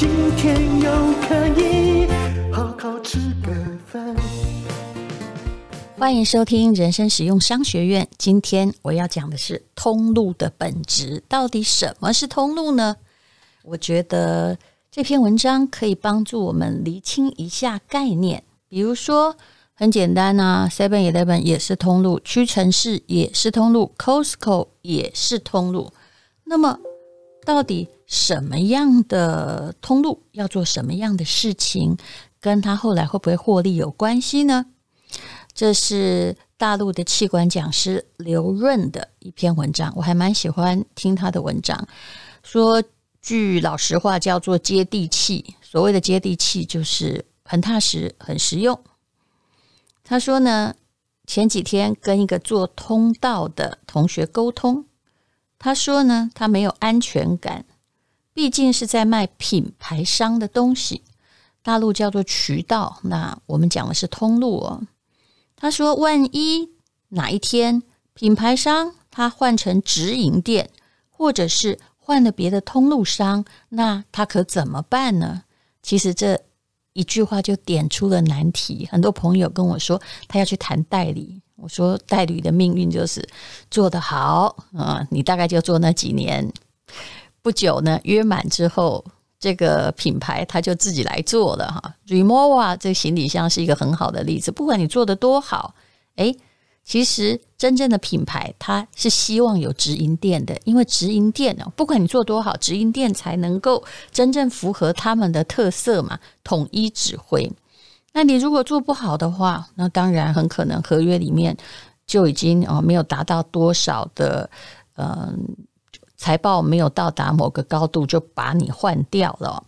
今天又可以好好吃个饭。欢迎收听人生实用商学院。今天我要讲的是通路的本质，到底什么是通路呢？我觉得。这篇文章可以帮助我们厘清一下概念，比如说很简单啊，Seven Eleven 也是通路，屈臣氏也是通路，Costco 也是通路。那么，到底什么样的通路要做什么样的事情，跟他后来会不会获利有关系呢？这是大陆的企管讲师刘润的一篇文章，我还蛮喜欢听他的文章，说。句老实话叫做接地气，所谓的接地气就是很踏实、很实用。他说呢，前几天跟一个做通道的同学沟通，他说呢，他没有安全感，毕竟是在卖品牌商的东西，大陆叫做渠道，那我们讲的是通路哦。他说，万一哪一天品牌商他换成直营店，或者是换了别的通路商，那他可怎么办呢？其实这一句话就点出了难题。很多朋友跟我说，他要去谈代理。我说，代理的命运就是做得好啊，你大概就做那几年，不久呢，约满之后，这个品牌他就自己来做了哈。Remova 这行李箱是一个很好的例子，不管你做的多好，哎。其实真正的品牌，它是希望有直营店的，因为直营店哦，不管你做多好，直营店才能够真正符合他们的特色嘛，统一指挥。那你如果做不好的话，那当然很可能合约里面就已经哦没有达到多少的，嗯，财报没有到达某个高度，就把你换掉了。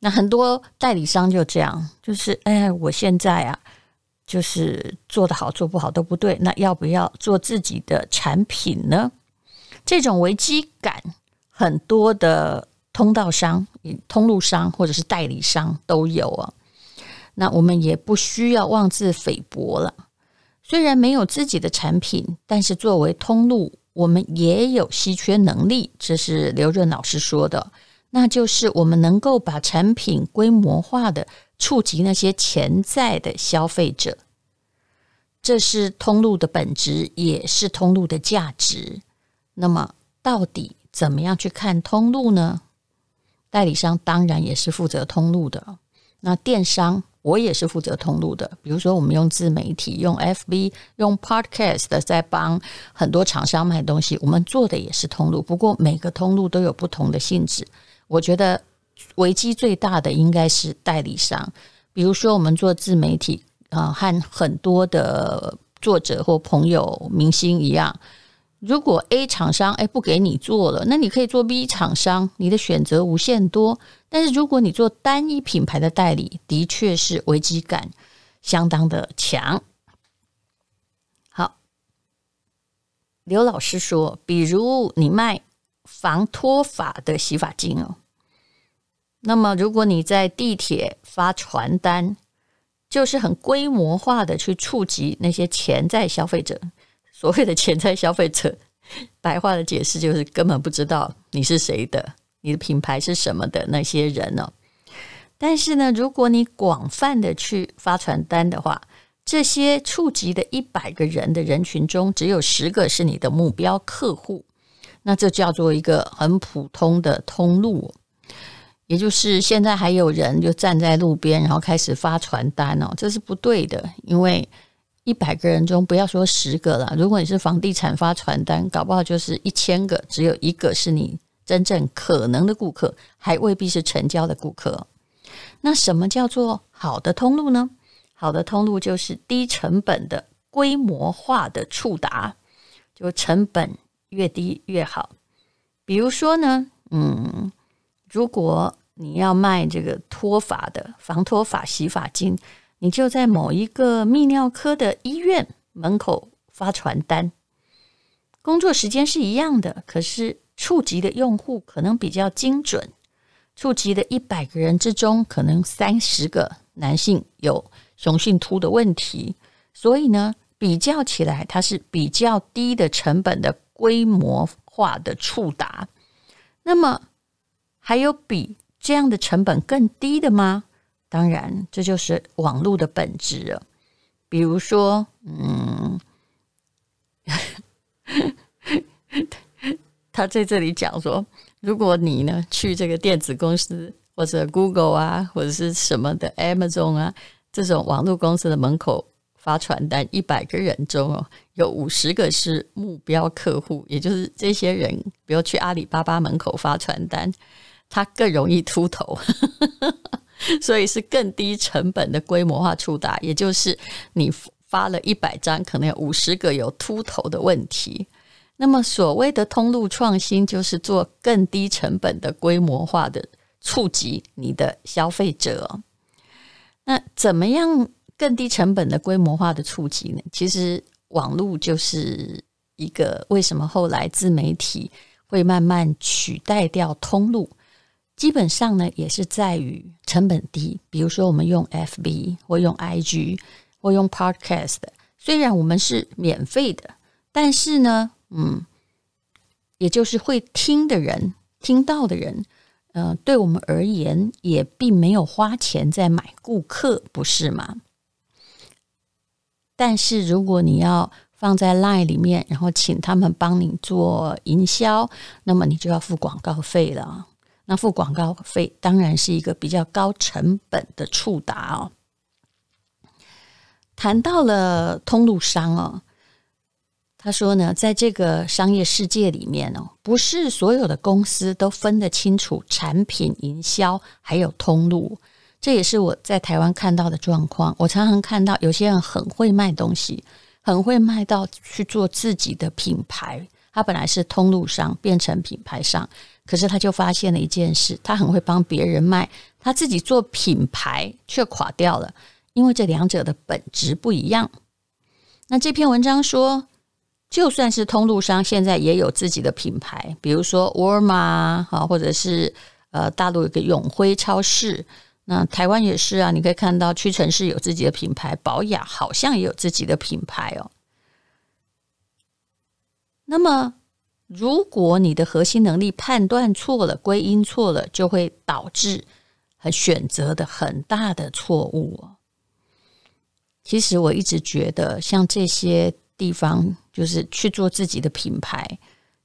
那很多代理商就这样，就是哎，我现在啊。就是做得好做不好都不对，那要不要做自己的产品呢？这种危机感，很多的通道商、通路商或者是代理商都有啊。那我们也不需要妄自菲薄了。虽然没有自己的产品，但是作为通路，我们也有稀缺能力。这是刘润老师说的，那就是我们能够把产品规模化的。触及那些潜在的消费者，这是通路的本质，也是通路的价值。那么，到底怎么样去看通路呢？代理商当然也是负责通路的。那电商我也是负责通路的。比如说，我们用自媒体、用 FB、用 Podcast 在帮很多厂商卖东西，我们做的也是通路。不过，每个通路都有不同的性质。我觉得。危机最大的应该是代理商，比如说我们做自媒体啊，和很多的作者或朋友、明星一样，如果 A 厂商诶不给你做了，那你可以做 B 厂商，你的选择无限多。但是如果你做单一品牌的代理，的确是危机感相当的强。好，刘老师说，比如你卖防脱发的洗发精哦。那么，如果你在地铁发传单，就是很规模化的去触及那些潜在消费者。所谓的潜在消费者，白话的解释就是根本不知道你是谁的，你的品牌是什么的那些人呢。但是呢，如果你广泛的去发传单的话，这些触及的一百个人的人群中，只有十个是你的目标客户，那这叫做一个很普通的通路。也就是现在还有人就站在路边，然后开始发传单哦，这是不对的。因为一百个人中，不要说十个了，如果你是房地产发传单，搞不好就是一千个，只有一个是你真正可能的顾客，还未必是成交的顾客。那什么叫做好的通路呢？好的通路就是低成本的规模化的触达，就成本越低越好。比如说呢，嗯。如果你要卖这个脱发的防脱发洗发精，你就在某一个泌尿科的医院门口发传单，工作时间是一样的，可是触及的用户可能比较精准，触及的一百个人之中，可能三十个男性有雄性秃的问题，所以呢，比较起来，它是比较低的成本的规模化的触达。那么，还有比这样的成本更低的吗？当然，这就是网络的本质了。比如说，嗯，他在这里讲说，如果你呢去这个电子公司或者 Google 啊，或者是什么的 Amazon 啊这种网络公司的门口发传单，一百个人中哦，有五十个是目标客户，也就是这些人，比如去阿里巴巴门口发传单。他更容易秃头，所以是更低成本的规模化触达。也就是你发了一百张，可能有五十个有秃头的问题。那么所谓的通路创新，就是做更低成本的规模化的触及你的消费者。那怎么样更低成本的规模化的触及呢？其实网络就是一个为什么后来自媒体会慢慢取代掉通路。基本上呢，也是在于成本低。比如说，我们用 FB 或用 IG 或用 Podcast，虽然我们是免费的，但是呢，嗯，也就是会听的人、听到的人，呃，对我们而言也并没有花钱在买顾客，不是吗？但是如果你要放在 Line 里面，然后请他们帮你做营销，那么你就要付广告费了。那付广告费当然是一个比较高成本的触达哦。谈到了通路商哦，他说呢，在这个商业世界里面哦，不是所有的公司都分得清楚产品营销还有通路，这也是我在台湾看到的状况。我常常看到有些人很会卖东西，很会卖到去做自己的品牌，他本来是通路商，变成品牌商。可是他就发现了一件事，他很会帮别人卖，他自己做品牌却垮掉了，因为这两者的本质不一样。那这篇文章说，就算是通路商，现在也有自己的品牌，比如说沃尔玛啊，或者是呃大陆有个永辉超市，那台湾也是啊，你可以看到屈臣氏有自己的品牌，宝雅好像也有自己的品牌哦。那么。如果你的核心能力判断错了，归因错了，就会导致很选择的很大的错误。其实我一直觉得，像这些地方，就是去做自己的品牌，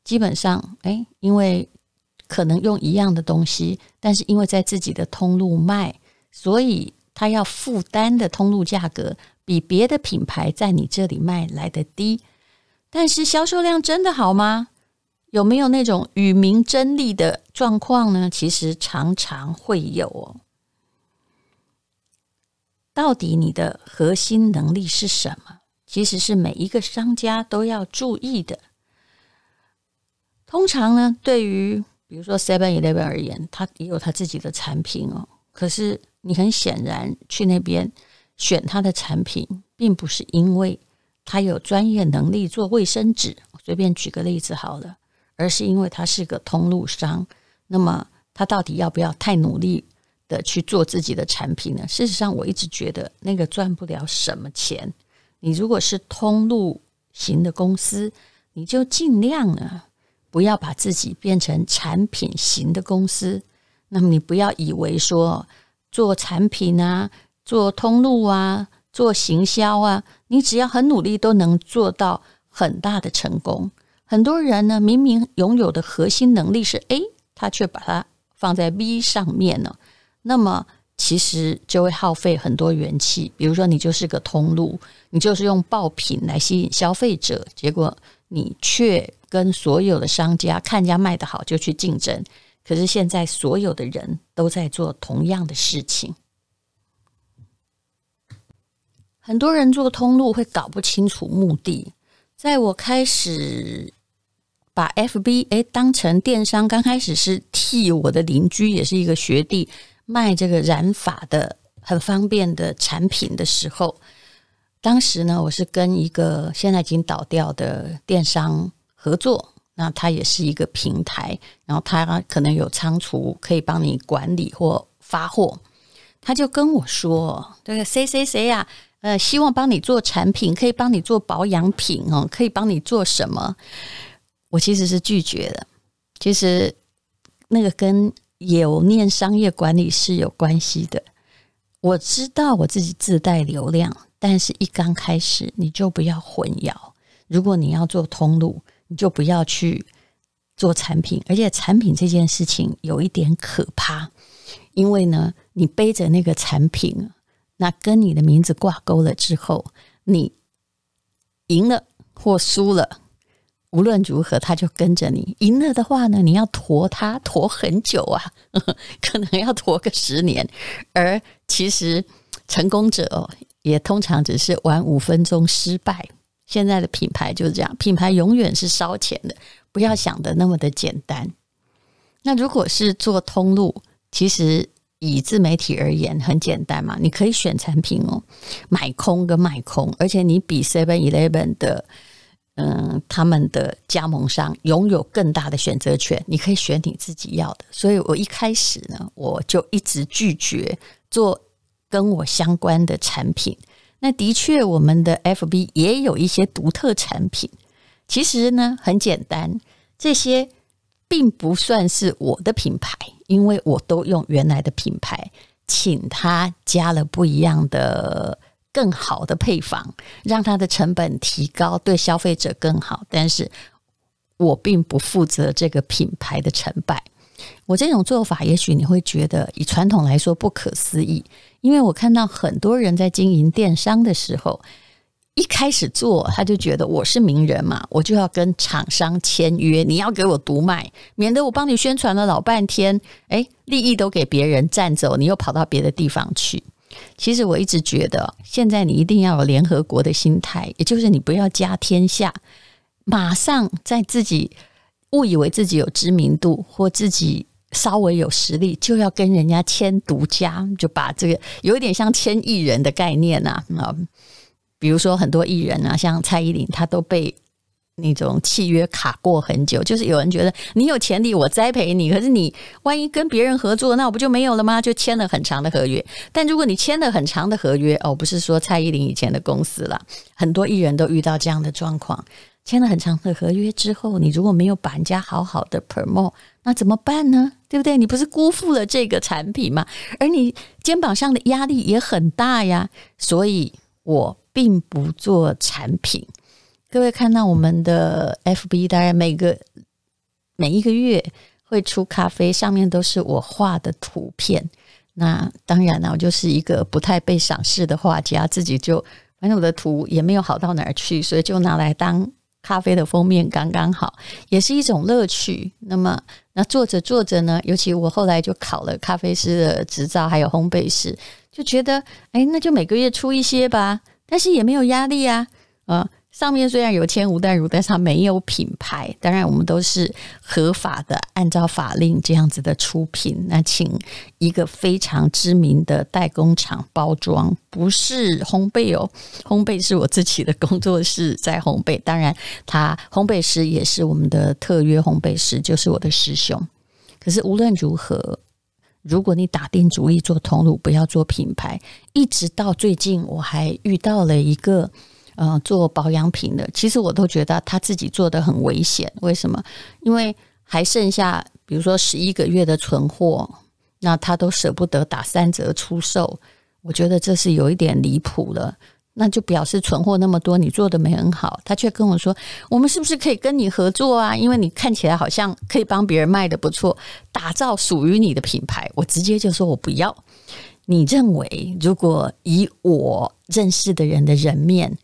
基本上，哎，因为可能用一样的东西，但是因为在自己的通路卖，所以他要负担的通路价格比别的品牌在你这里卖来得低。但是销售量真的好吗？有没有那种与民争利的状况呢？其实常常会有哦。到底你的核心能力是什么？其实是每一个商家都要注意的。通常呢，对于比如说 Seven Eleven 而言，他也有他自己的产品哦。可是你很显然去那边选他的产品，并不是因为他有专业能力做卫生纸。随便举个例子好了。而是因为他是个通路商，那么他到底要不要太努力的去做自己的产品呢？事实上，我一直觉得那个赚不了什么钱。你如果是通路型的公司，你就尽量呢不要把自己变成产品型的公司。那么你不要以为说做产品啊、做通路啊、做行销啊，你只要很努力都能做到很大的成功。很多人呢，明明拥有的核心能力是 A，他却把它放在 B 上面呢。那么其实就会耗费很多元气。比如说，你就是个通路，你就是用爆品来吸引消费者，结果你却跟所有的商家看家卖得好就去竞争。可是现在所有的人都在做同样的事情，很多人做通路会搞不清楚目的。在我开始。把 FB 诶当成电商，刚开始是替我的邻居，也是一个学弟卖这个染发的很方便的产品的时候，当时呢，我是跟一个现在已经倒掉的电商合作，那他也是一个平台，然后他可能有仓储可以帮你管理或发货，他就跟我说：“这个谁谁谁呀，呃，希望帮你做产品，可以帮你做保养品哦，可以帮你做什么？”我其实是拒绝的。其实那个跟有念商业管理是有关系的。我知道我自己自带流量。但是，一刚开始你就不要混淆。如果你要做通路，你就不要去做产品。而且，产品这件事情有一点可怕，因为呢，你背着那个产品，那跟你的名字挂钩了之后，你赢了或输了，无论如何，他就跟着你。赢了的话呢，你要驮他驮很久啊，可能要驮个十年。而其实成功者哦。也通常只是玩五分钟失败。现在的品牌就是这样，品牌永远是烧钱的，不要想的那么的简单。那如果是做通路，其实以自媒体而言很简单嘛，你可以选产品哦，买空跟卖空，而且你比 Seven Eleven 的嗯他们的加盟商拥有更大的选择权，你可以选你自己要的。所以我一开始呢，我就一直拒绝做。跟我相关的产品，那的确，我们的 FB 也有一些独特产品。其实呢，很简单，这些并不算是我的品牌，因为我都用原来的品牌，请他加了不一样的、更好的配方，让它的成本提高，对消费者更好。但是我并不负责这个品牌的成败。我这种做法，也许你会觉得以传统来说不可思议。因为我看到很多人在经营电商的时候，一开始做他就觉得我是名人嘛，我就要跟厂商签约，你要给我独卖，免得我帮你宣传了老半天，诶，利益都给别人占走，你又跑到别的地方去。其实我一直觉得，现在你一定要有联合国的心态，也就是你不要家天下，马上在自己误以为自己有知名度或自己。稍微有实力就要跟人家签独家，就把这个有一点像签艺人的概念呐啊，比如说很多艺人啊，像蔡依林，她都被那种契约卡过很久。就是有人觉得你有潜力，我栽培你，可是你万一跟别人合作，那我不就没有了吗？就签了很长的合约。但如果你签了很长的合约，哦，不是说蔡依林以前的公司了，很多艺人都遇到这样的状况。签了很长的合约之后，你如果没有把人家好好的 promote，那怎么办呢？对不对？你不是辜负了这个产品吗？而你肩膀上的压力也很大呀。所以我并不做产品。各位看到我们的 FB，大概每个每一个月会出咖啡，上面都是我画的图片。那当然了，我就是一个不太被赏识的画家，自己就反正我的图也没有好到哪儿去，所以就拿来当。咖啡的封面刚刚好，也是一种乐趣。那么，那做着做着呢，尤其我后来就考了咖啡师的执照，还有烘焙师，就觉得，哎，那就每个月出一些吧，但是也没有压力啊，啊。上面虽然有签吴淡如，但是它没有品牌。当然，我们都是合法的，按照法令这样子的出品。那请一个非常知名的代工厂包装，不是烘焙哦，烘焙是我自己的工作室在烘焙。当然，他烘焙师也是我们的特约烘焙师，就是我的师兄。可是无论如何，如果你打定主意做通路，不要做品牌。一直到最近，我还遇到了一个。嗯，做保养品的，其实我都觉得他自己做的很危险。为什么？因为还剩下，比如说十一个月的存货，那他都舍不得打三折出售。我觉得这是有一点离谱了。那就表示存货那么多，你做的没很好。他却跟我说：“我们是不是可以跟你合作啊？因为你看起来好像可以帮别人卖的不错，打造属于你的品牌。”我直接就说我不要。你认为，如果以我认识的人的人面，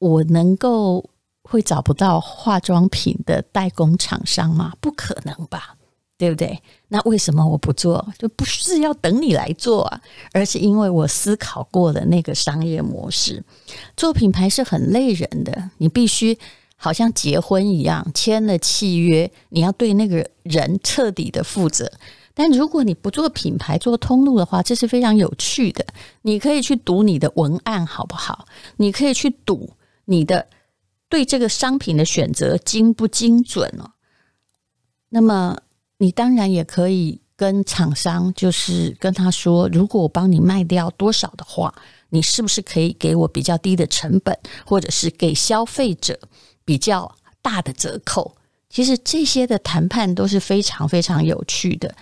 我能够会找不到化妆品的代工厂商吗？不可能吧，对不对？那为什么我不做？就不是要等你来做啊，而是因为我思考过了那个商业模式。做品牌是很累人的，你必须好像结婚一样，签了契约，你要对那个人彻底的负责。但如果你不做品牌，做通路的话，这是非常有趣的。你可以去赌你的文案好不好？你可以去赌你的对这个商品的选择精不精准哦。那么你当然也可以跟厂商，就是跟他说，如果我帮你卖掉多少的话，你是不是可以给我比较低的成本，或者是给消费者比较大的折扣？其实这些的谈判都是非常非常有趣的。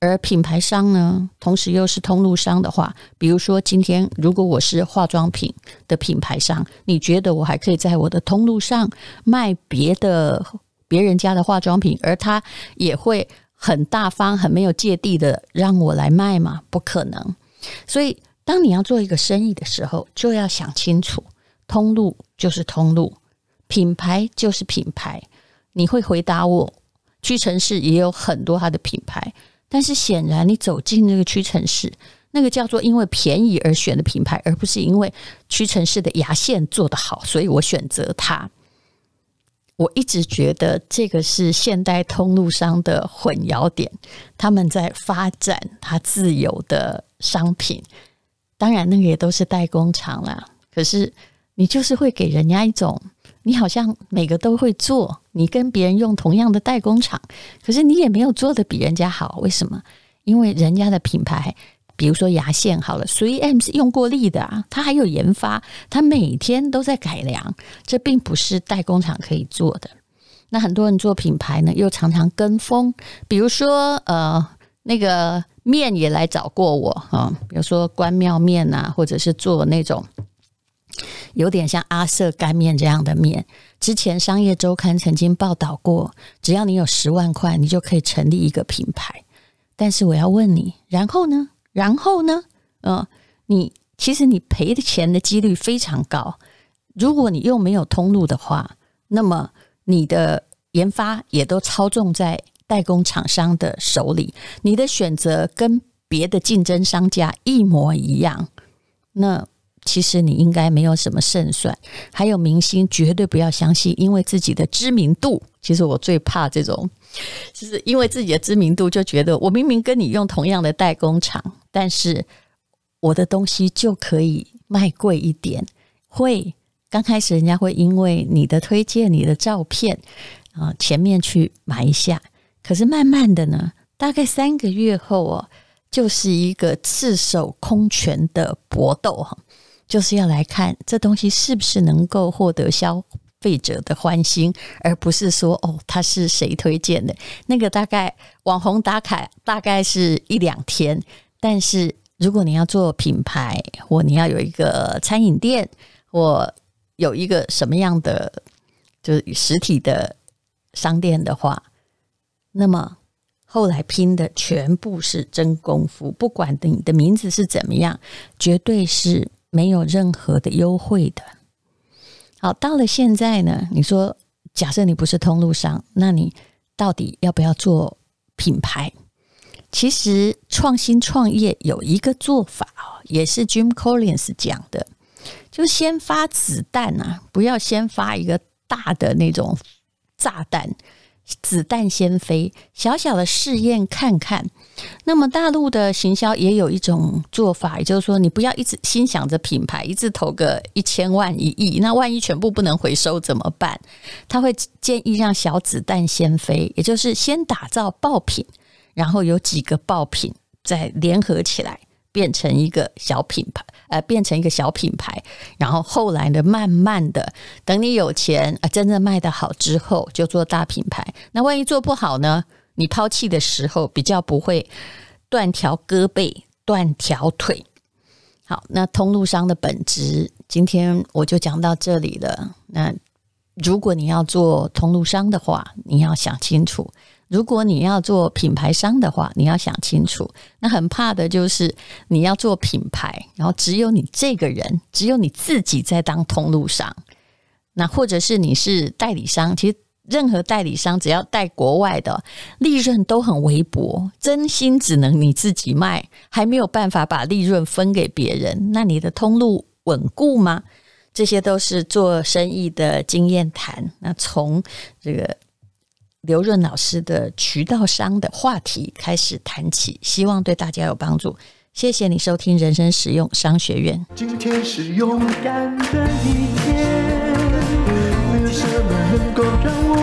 而品牌商呢，同时又是通路商的话，比如说今天如果我是化妆品的品牌商，你觉得我还可以在我的通路上卖别的别人家的化妆品，而他也会很大方、很没有芥蒂的让我来卖吗？不可能。所以，当你要做一个生意的时候，就要想清楚，通路就是通路，品牌就是品牌。你会回答我，屈臣氏也有很多它的品牌。但是显然，你走进那个屈臣氏，那个叫做因为便宜而选的品牌，而不是因为屈臣氏的牙线做得好，所以我选择它。我一直觉得这个是现代通路商的混淆点，他们在发展他自有的商品，当然那个也都是代工厂啦。可是你就是会给人家一种。你好像每个都会做，你跟别人用同样的代工厂，可是你也没有做得比人家好，为什么？因为人家的品牌，比如说牙线好了所以 M 是用过力的啊，它还有研发，它每天都在改良，这并不是代工厂可以做的。那很多人做品牌呢，又常常跟风，比如说呃，那个面也来找过我啊，比如说关庙面啊，或者是做那种。有点像阿瑟干面这样的面，之前商业周刊曾经报道过，只要你有十万块，你就可以成立一个品牌。但是我要问你，然后呢？然后呢？呃，你其实你赔的钱的几率非常高。如果你又没有通路的话，那么你的研发也都操纵在代工厂商的手里，你的选择跟别的竞争商家一模一样。那其实你应该没有什么胜算。还有明星，绝对不要相信，因为自己的知名度。其实我最怕这种，就是因为自己的知名度，就觉得我明明跟你用同样的代工厂，但是我的东西就可以卖贵一点。会刚开始人家会因为你的推荐、你的照片啊，前面去买一下。可是慢慢的呢，大概三个月后哦，就是一个赤手空拳的搏斗哈。就是要来看这东西是不是能够获得消费者的欢心，而不是说哦，他是谁推荐的？那个大概网红打卡大概是一两天，但是如果你要做品牌，或你要有一个餐饮店，或有一个什么样的就是实体的商店的话，那么后来拼的全部是真功夫，不管你的名字是怎么样，绝对是。没有任何的优惠的。好，到了现在呢，你说，假设你不是通路商，那你到底要不要做品牌？其实创新创业有一个做法哦，也是 Jim Collins 讲的，就先发子弹啊，不要先发一个大的那种炸弹。子弹先飞，小小的试验看看。那么大陆的行销也有一种做法，也就是说，你不要一直心想着品牌，一直投个一千万、一亿，那万一全部不能回收怎么办？他会建议让小子弹先飞，也就是先打造爆品，然后有几个爆品再联合起来。变成一个小品牌，呃，变成一个小品牌，然后后来呢，慢慢的，等你有钱，呃，真正卖得好之后，就做大品牌。那万一做不好呢？你抛弃的时候，比较不会断条胳膊、断条腿。好，那通路商的本质，今天我就讲到这里了。那如果你要做通路商的话，你要想清楚。如果你要做品牌商的话，你要想清楚。那很怕的就是你要做品牌，然后只有你这个人，只有你自己在当通路商。那或者是你是代理商，其实任何代理商只要带国外的，利润都很微薄，真心只能你自己卖，还没有办法把利润分给别人。那你的通路稳固吗？这些都是做生意的经验谈。那从这个刘润老师的渠道商的话题开始谈起，希望对大家有帮助。谢谢你收听人生实用商学院。今天是勇敢的一天，没有什么能够让我